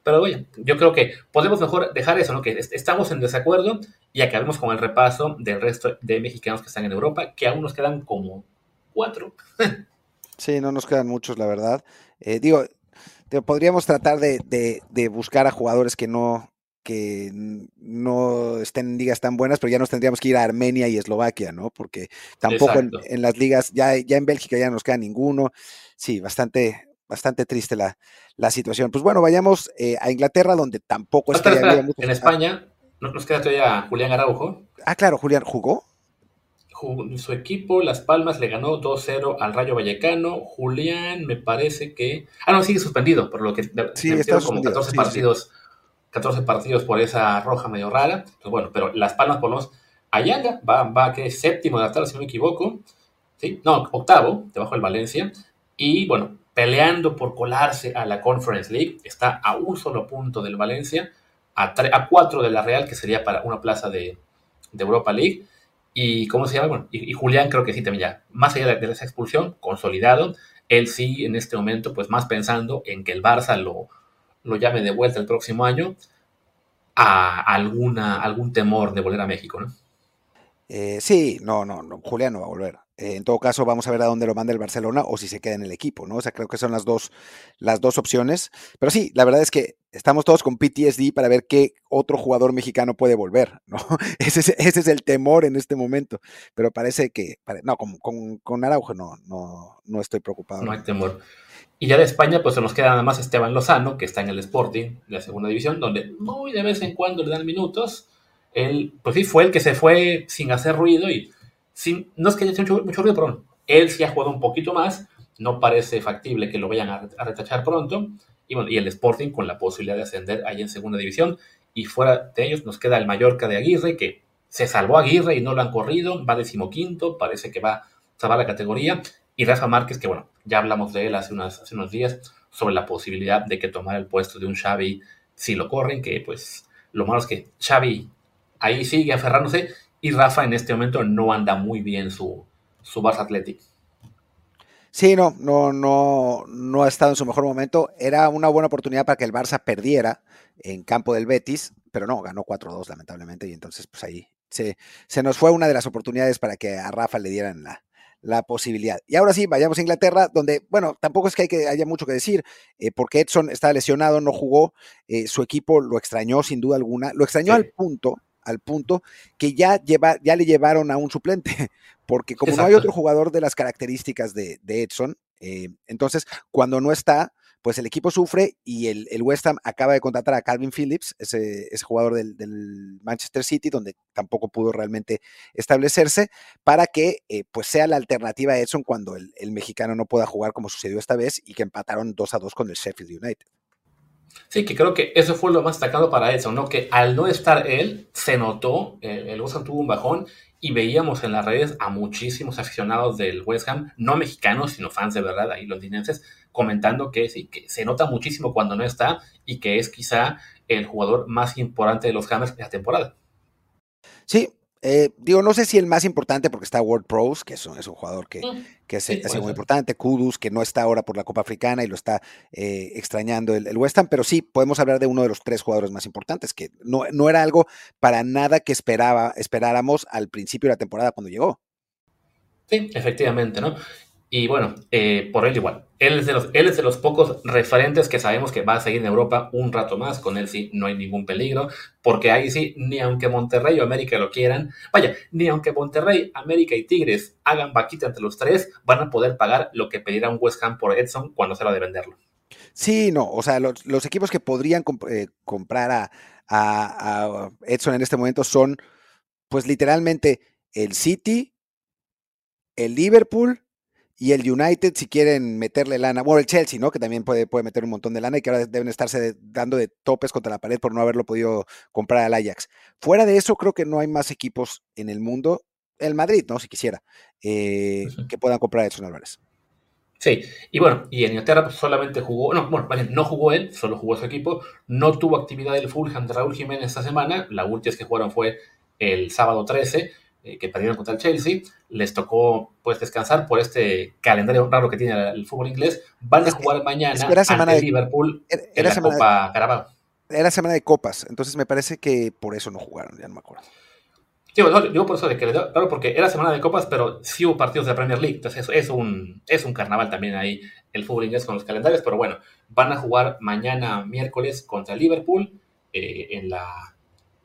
Pero bueno, yo creo que podemos mejor dejar eso, ¿no? Que estamos en desacuerdo y acabemos con el repaso del resto de mexicanos que están en Europa, que aún nos quedan como cuatro. sí, no nos quedan muchos, la verdad. Eh, digo, podríamos tratar de, buscar a jugadores que no que no estén en ligas tan buenas, pero ya nos tendríamos que ir a Armenia y Eslovaquia, ¿no? Porque tampoco en, en, las ligas, ya, ya en Bélgica ya no nos queda ninguno. Sí, bastante, bastante triste la, la situación. Pues bueno, vayamos eh, a Inglaterra, donde tampoco es que había En España, nos queda todavía Julián Araujo. Ah, claro, Julián, ¿jugó? Su equipo, Las Palmas, le ganó 2-0 al Rayo Vallecano. Julián, me parece que. Ah, no, sigue suspendido, por lo que. Sí, está como 14 partidos. 14 partidos por esa roja medio rara. Pues bueno, pero Las Palmas, por lo menos. Ayala va, va que séptimo de la tabla, si no me equivoco. ¿Sí? No, octavo, debajo del Valencia. Y bueno, peleando por colarse a la Conference League. Está a un solo punto del Valencia, a, cuatro de la Real, que sería para una plaza de, Europa League. Y, ¿cómo se llama? Bueno, y, Julián creo que sí también ya, más allá de, esa expulsión, consolidado, él sí en este momento, pues más pensando en que el Barça lo, lo llame de vuelta el próximo año, a alguna, algún temor de volver a México, ¿no? Eh, sí, no, no, no, Julián no va a volver. Eh, en todo caso, vamos a ver a dónde lo manda el Barcelona o si se queda en el equipo, ¿no? O sea, creo que son las dos, las dos opciones. Pero sí, la verdad es que estamos todos con PTSD para ver qué otro jugador mexicano puede volver, ¿no? Ese es, ese es el temor en este momento. Pero parece que, no, con, con, con Araujo no, no, no estoy preocupado. No hay temor. Y ya de España, pues se nos queda nada más Esteban Lozano, que está en el Sporting, de la segunda división, donde muy de vez en cuando le dan minutos. Él, pues sí, fue el que se fue sin hacer ruido y no es que haya hecho mucho, ruido, pero él sí ha jugado un poquito más. No parece factible que lo vayan a, retachar pronto. Y bueno, y el Sporting con la posibilidad de ascender ahí en segunda división. Y fuera de ellos nos queda el Mallorca de Aguirre, que se salvó a Aguirre y no lo han corrido. Va decimoquinto, parece que va a salvar la categoría. Y Rafa Márquez, que bueno, ya hablamos de él hace, hace unos días, sobre la posibilidad de que tomara el puesto de un Xavi si lo corren, que pues lo malo es que Xavi ahí sigue aferrándose y Rafa en este momento no anda muy bien su, su Barça Athletic. Sí, no, no, no, no ha estado en su mejor momento. Era una buena oportunidad para que el Barça perdiera en campo del Betis, pero no, ganó 4-2 lamentablemente y entonces pues ahí se, se nos fue una de las oportunidades para que a Rafa le dieran la, la posibilidad. Y ahora sí, vayamos a Inglaterra, donde, bueno, tampoco es que, hay que haya mucho que decir, eh, porque Edson está lesionado, no jugó, eh, su equipo lo extrañó sin duda alguna, lo extrañó al punto, al punto que ya, lleva, ya le llevaron a un suplente, porque como no hay otro jugador de las características de, Edson, eh, entonces cuando no está, pues el equipo sufre y el, West Ham acaba de contratar a Calvin Phillips, ese, jugador del, Manchester City, donde tampoco pudo realmente establecerse, para que eh, pues sea la alternativa a Edson cuando el, mexicano no pueda jugar como sucedió esta vez y que empataron 2 a 2 con el Sheffield United. Sí, que creo que eso fue lo más destacado para Edson, ¿no? Que al no estar él, se notó, el, el West Ham tuvo un bajón y veíamos en las redes a muchísimos aficionados del West Ham, no mexicanos, sino fans de verdad, ahí londinenses, comentando que sí, que se nota muchísimo cuando no está y que es quizá el jugador más importante de los Hammers de la temporada. Sí, eh, digo, no sé si el más importante porque está World Pros, que es un, es un jugador que, mm, que es, muy importante, Kudus, que no está ahora por la Copa Africana y lo está eh, extrañando el, West Ham, pero sí podemos hablar de uno de los tres jugadores más importantes, que no, no era algo para nada que esperaba, esperáramos al principio de la temporada cuando llegó. Sí, efectivamente, ¿no? Y bueno, eh, por él igual. Él es, de los, él es de los pocos referentes que sabemos que va a seguir en Europa un rato más. Con él sí no hay ningún peligro. Porque ahí sí, ni aunque Monterrey o América lo quieran, vaya, ni aunque Monterrey, América y Tigres hagan vaquita entre los tres, van a poder pagar lo que pedirá un West Ham por Edson cuando se de venderlo. Sí, no, o sea, los, equipos que podrían eh, comprar a, a Edson en este momento son, pues literalmente, el City, el Liverpool y el United, si quieren meterle lana, bueno, el Chelsea, ¿no? Que también puede, puede meter un montón de lana y que ahora deben estarse dando de topes contra la pared por no haberlo podido comprar al Ajax. Fuera de eso, creo que no hay más equipos en el mundo, el Madrid, ¿no? Si quisiera, eh, que puedan comprar a Edson Álvarez. Sí, y bueno, y en Inglaterra pues, solamente jugó, no, bueno, no jugó él, solo jugó su equipo, no tuvo actividad el Fulham de Raúl Jiménez esta semana, la última que jugaron fue el sábado 13, eh, que perdieron contra el Chelsea, les tocó pues descansar por este calendario raro que tiene el fútbol inglés. Van a jugar mañana era semana de, Liverpool era, en la Copa de, Carabao. Era semana de copas, entonces me parece que por eso no jugaron, ya no me acuerdo. Sí, digo por eso de que claro, porque era semana de copas, pero sí hubo partidos de la Premier League, entonces es, un, es un carnaval también ahí el fútbol inglés con los calendarios, pero bueno, van a jugar mañana miércoles contra Liverpool eh, en, la,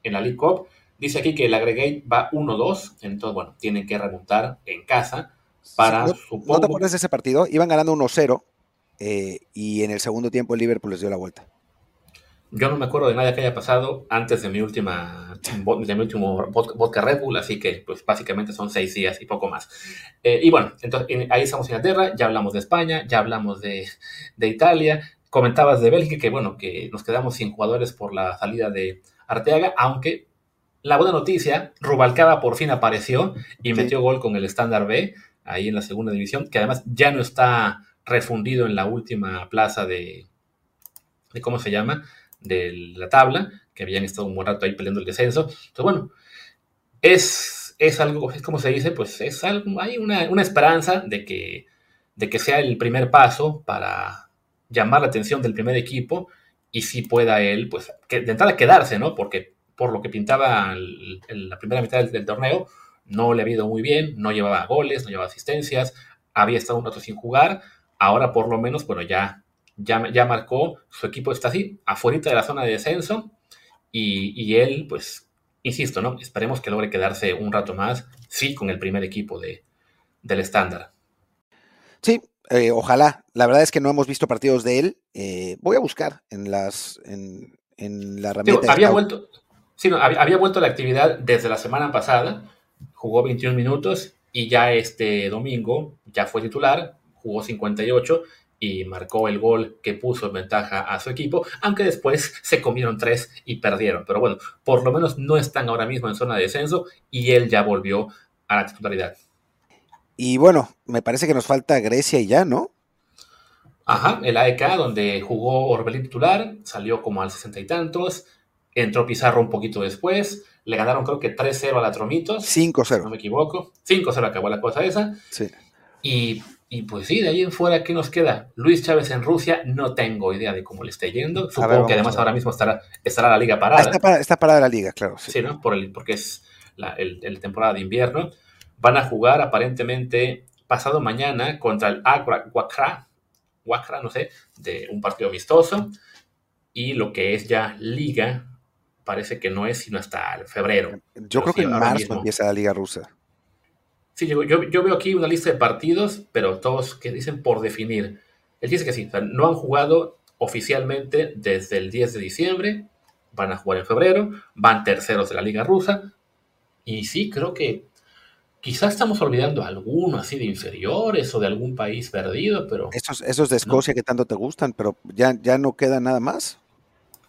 en la League Cup Dice aquí que el aggregate va 1-2, entonces, bueno, tienen que remontar en casa para, ¿No, ¿No te acuerdas de ese partido? Iban ganando 1-0 eh, y en el segundo tiempo el Liverpool les dio la vuelta. Yo no me acuerdo de nada que haya pasado antes de mi última de mi último vodka Red Bull, así que pues básicamente son seis días y poco más. Eh, y bueno, entonces ahí estamos en Inglaterra, ya hablamos de España, ya hablamos de, de, Italia, comentabas de Bélgica, que bueno, que nos quedamos sin jugadores por la salida de Arteaga, aunque la buena noticia, Rubalcaba por fin apareció y metió gol con el estándar B, ahí en la segunda división, que además ya no está refundido en la última plaza de, de ¿cómo se llama? De la tabla, que habían estado un buen rato ahí peleando el descenso. Entonces, bueno, es, es algo, es como se dice, pues es algo, hay una, una esperanza de que, de que sea el primer paso para llamar la atención del primer equipo y si pueda él, pues, que, de entrada quedarse, ¿no? Porque por lo que pintaba en la primera mitad del, torneo, no le había ido muy bien, no llevaba goles, no llevaba asistencias, había estado un rato sin jugar, ahora por lo menos, bueno, ya, ya, ya marcó, su equipo está así, afuera de la zona de descenso, y, y, él, pues, insisto, ¿no? Esperemos que logre quedarse un rato más, sí, con el primer equipo de, del estándar. Sí, eh, ojalá. La verdad es que no hemos visto partidos de él. Eh, voy a buscar en las en, en la herramienta. había, vuelto, sí, no, había, vuelto a la actividad desde la semana pasada. Jugó 21 minutos y ya este domingo ya fue titular. Jugó 58 y marcó el gol que puso en ventaja a su equipo, aunque después se comieron tres y perdieron. Pero bueno, por lo menos no están ahora mismo en zona de descenso y él ya volvió a la titularidad. Y bueno, me parece que nos falta Grecia y ya, ¿no? Ajá, el AEK, donde jugó Orbelín titular, salió como al sesenta y tantos, entró Pizarro un poquito después, le ganaron creo que 3-0 a la Tromitos. 5-0. No me equivoco. 5-0 acabó la cosa esa. Sí. Y, y, pues sí, de ahí en fuera, ¿qué nos queda? Luis Chávez en Rusia, no tengo idea de cómo le esté yendo. Supongo que además ahora mismo estará, estará la liga parada. está, parada, la liga, claro. Sí, ¿no? Por el, porque es la el, temporada de invierno. Van a jugar aparentemente pasado mañana contra el Agra Wakra, no sé, de un partido vistoso. Y lo que es ya liga, parece que no es sino hasta febrero. Yo creo que en marzo empieza la liga rusa. Sí, yo, yo, veo aquí una lista de partidos, pero todos que dicen por definir. Él dice que sí, no han jugado oficialmente desde el 10 de diciembre, van a jugar en febrero, van terceros de la liga rusa, y sí, creo que Quizás estamos olvidando alguno así de inferiores o de algún país perdido, pero... Esos, esos de Escocia que tanto te gustan, pero ya, ya no queda nada más.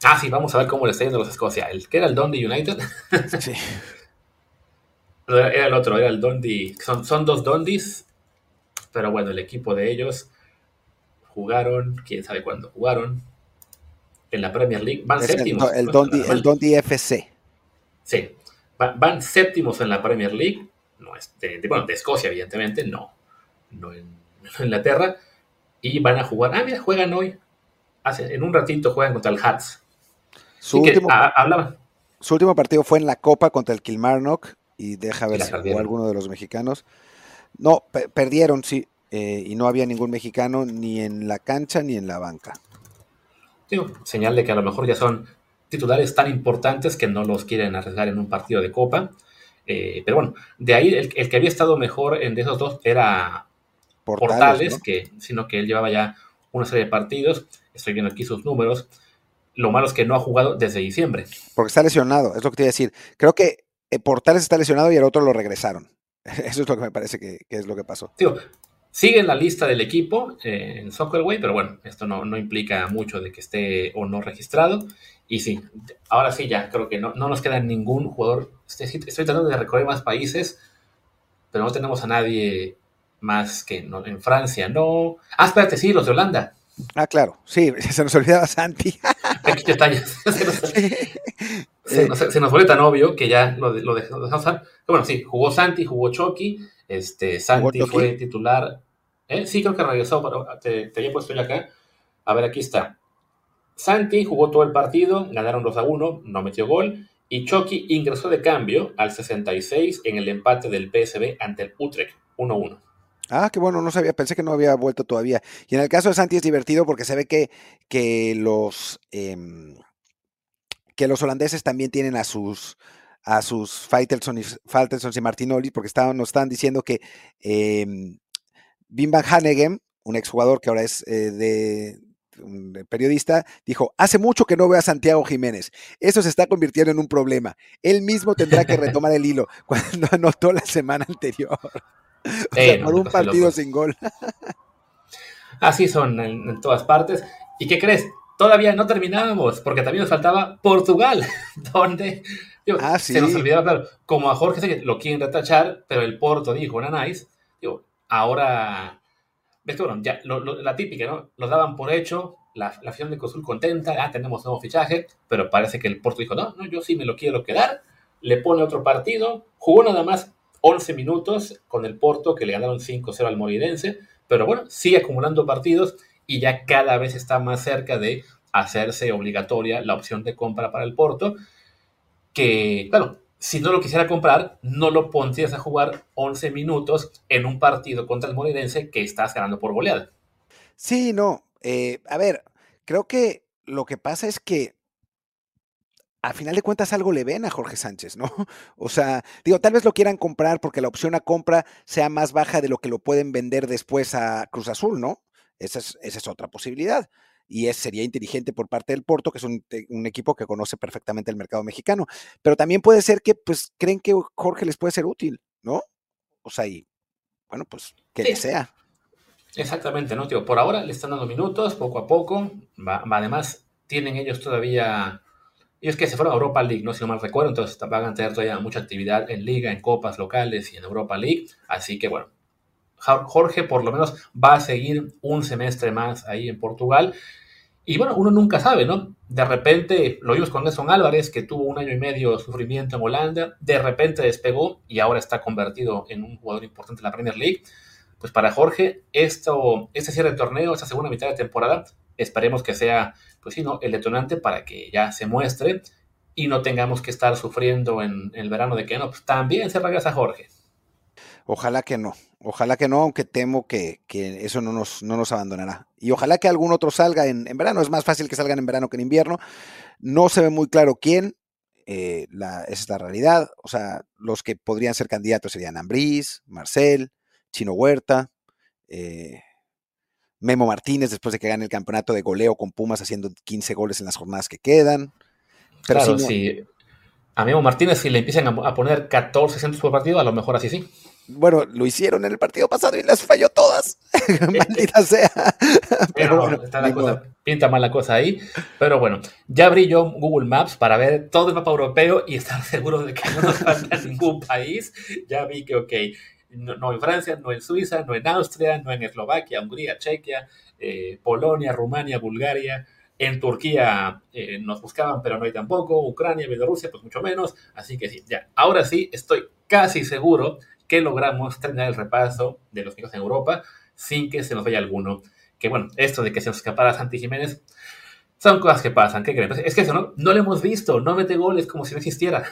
Ah, sí, vamos a ver cómo le está yendo a los Escocia. El que era el Dundee United. sí. Era el otro, era el Dundee. Son, son dos Dundies, pero bueno, el equipo de ellos jugaron, quién sabe cuándo jugaron, en la Premier League. Van séptimos. El, el, Dundee, FC. Sí, van, van séptimos en la Premier League no es de, bueno, de Escocia, evidentemente, no, no en, Inglaterra, y van a jugar, ah, mira, juegan hoy, hace, en un ratito juegan contra el Hats. Su último, su último partido fue en la Copa contra el Kilmarnock, y deja ver si jugó alguno de los mexicanos. No, perdieron, sí, eh, y no había ningún mexicano ni en la cancha ni en la banca. Sí, señal de que a lo mejor ya son titulares tan importantes que no los quieren arriesgar en un partido de Copa. Eh, pero bueno, de ahí el, que había estado mejor en de esos dos era Portales, que, sino que él llevaba ya una serie de partidos. Estoy viendo aquí sus números. Lo malo es que no ha jugado desde diciembre. Porque está lesionado, es lo que te iba a decir. Creo que eh, Portales está lesionado y el otro lo regresaron. Eso es lo que me parece que, es lo que pasó. sigue en la lista del equipo eh, en Soccerway, pero bueno, esto no, no, implica mucho de que esté o no registrado. Y sí, ahora sí ya, creo que no, no nos queda ningún jugador. Estoy, estoy, tratando de recorrer más países, pero no tenemos a nadie más que no, en Francia, no. Ah, espérate, sí, los de Holanda. Ah, claro, sí, se nos olvidaba Santi. Aquí detalles. Se nos, se, nos, tan obvio que ya lo, lo dejamos. Bueno, sí, jugó Santi, jugó Chucky. Este, Santi fue titular. ¿Eh? Sí, creo que regresó, pero te, te había puesto ya acá. A ver, aquí está. Santi jugó todo el partido, ganaron 2 a 1, no metió gol, y Chucky ingresó de cambio al 66 en el empate del PSB ante el Utrecht, 1 1. Ah, qué bueno, no sabía, pensé que no había vuelto todavía. Y en el caso de Santi es divertido porque se ve que, que los em, que los holandeses también tienen a sus a sus Faitelson y, y Martinoli, porque estaban, nos estaban diciendo que eh, van Hanegem, un exjugador que ahora es eh, de, eh, periodista, dijo, hace mucho que no veo a Santiago Jiménez. Eso se está convirtiendo en un problema. Él mismo tendrá que retomar el hilo cuando anotó la semana anterior. O sea, por un partido sin gol. Así son en, todas partes. ¿Y qué crees? Todavía no terminábamos, porque también nos faltaba Portugal, donde ah, se nos olvidaba, claro, como a Jorge lo quieren retachar, pero el Porto dijo, una nice, digo, ahora ya, la típica, ¿no? Lo daban por hecho, la, la afición de Cosul contenta, ah, tenemos nuevo fichaje, pero parece que el Porto dijo, no, no, yo sí me lo quiero quedar, le pone otro partido, jugó nada más 11 minutos con el Porto, que le ganaron 5-0 al Moridense, pero bueno, sigue acumulando partidos y ya cada vez está más cerca de hacerse obligatoria la opción de compra para el Porto, que, claro, si no lo quisiera comprar, no lo pondrías a jugar 11 minutos en un partido contra el Moridense que estás ganando por goleada. Sí, no. Eh, a ver, creo que lo que pasa es que a final de cuentas algo le ven a Jorge Sánchez, ¿no? O sea, digo, tal vez lo quieran comprar porque la opción a compra sea más baja de lo que lo pueden vender después a Cruz Azul, ¿no? Esa es, esa es otra posibilidad. Y es, sería inteligente por parte del Porto, que es un, un, equipo que conoce perfectamente el mercado mexicano. Pero también puede ser que, pues, creen que Jorge les puede ser útil, ¿no? O sea, y bueno, pues, que sí. le sea. Exactamente, ¿no, tío? Por ahora le están dando minutos, poco a poco. Va, además, tienen ellos todavía y es que se fueron a Europa League, no si no mal recuerdo, entonces van a tener todavía mucha actividad en liga, en copas locales y en Europa League. Así que bueno, Jorge por lo menos va a seguir un semestre más ahí en Portugal. Y bueno, uno nunca sabe, ¿no? De repente lo vimos con Nelson Álvarez, que tuvo un año y medio de sufrimiento en Holanda, de repente despegó y ahora está convertido en un jugador importante en la Premier League. Pues para Jorge, esto, este cierre de torneo, esta segunda mitad de temporada, esperemos que sea pues sí, ¿no? el detonante para que ya se muestre y no tengamos que estar sufriendo en, el verano de que no, pues también se regresa Jorge. Ojalá que no, ojalá que no, aunque temo que, que eso no nos, no nos, abandonará. Y ojalá que algún otro salga en, en, verano, es más fácil que salgan en verano que en invierno. No se ve muy claro quién, eh, esa es la realidad. O sea, los que podrían ser candidatos serían Ambriz, Marcel, Chino Huerta, eh, Memo Martínez después de que gane el campeonato de goleo con Pumas haciendo 15 goles en las jornadas que quedan. Pero claro, si, no... si a Memo Martínez si le empiezan a, poner 14 centros por partido, a lo mejor así sí. Bueno, lo hicieron en el partido pasado y las falló todas. Maldita sea. Pero, pero bueno, está la cosa, pinta mal la cosa ahí. Pero bueno, ya abrí yo Google Maps para ver todo el mapa europeo y estar seguro de que no nos falta ningún país. Ya vi que, ok, no, en Francia, no en Suiza, no en Austria, no en Eslovaquia, Hungría, Chequia, eh, Polonia, Rumania, Bulgaria. En Turquía eh, nos buscaban, pero no hay tampoco. Ucrania, Bielorrusia, pues mucho menos. Así que sí, ya. Ahora sí, estoy casi seguro que logramos terminar el repaso de los equipos en Europa sin que se nos vaya alguno. Que bueno, esto de que se nos escapara Santi Jiménez son cosas que pasan. ¿Qué creen? Es que eso no, no lo hemos visto. No mete goles como si no existiera.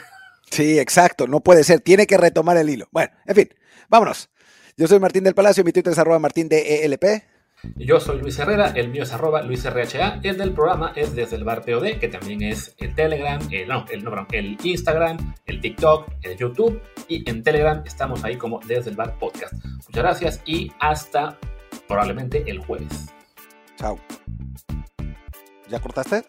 Sí, exacto. No puede ser. Tiene que retomar el hilo. Bueno, en fin. Vámonos. Yo soy Martín del Palacio, mi Twitter es arroba martín de ELP. Yo soy Luis Herrera, el mío es arroba LuisRHA, el del programa es desde el bar POD, que también es el Telegram, el, no, el, no, el Instagram, el TikTok, el YouTube y en Telegram estamos ahí como desde el bar podcast. Muchas gracias y hasta probablemente el jueves. Chao. ¿Ya cortaste?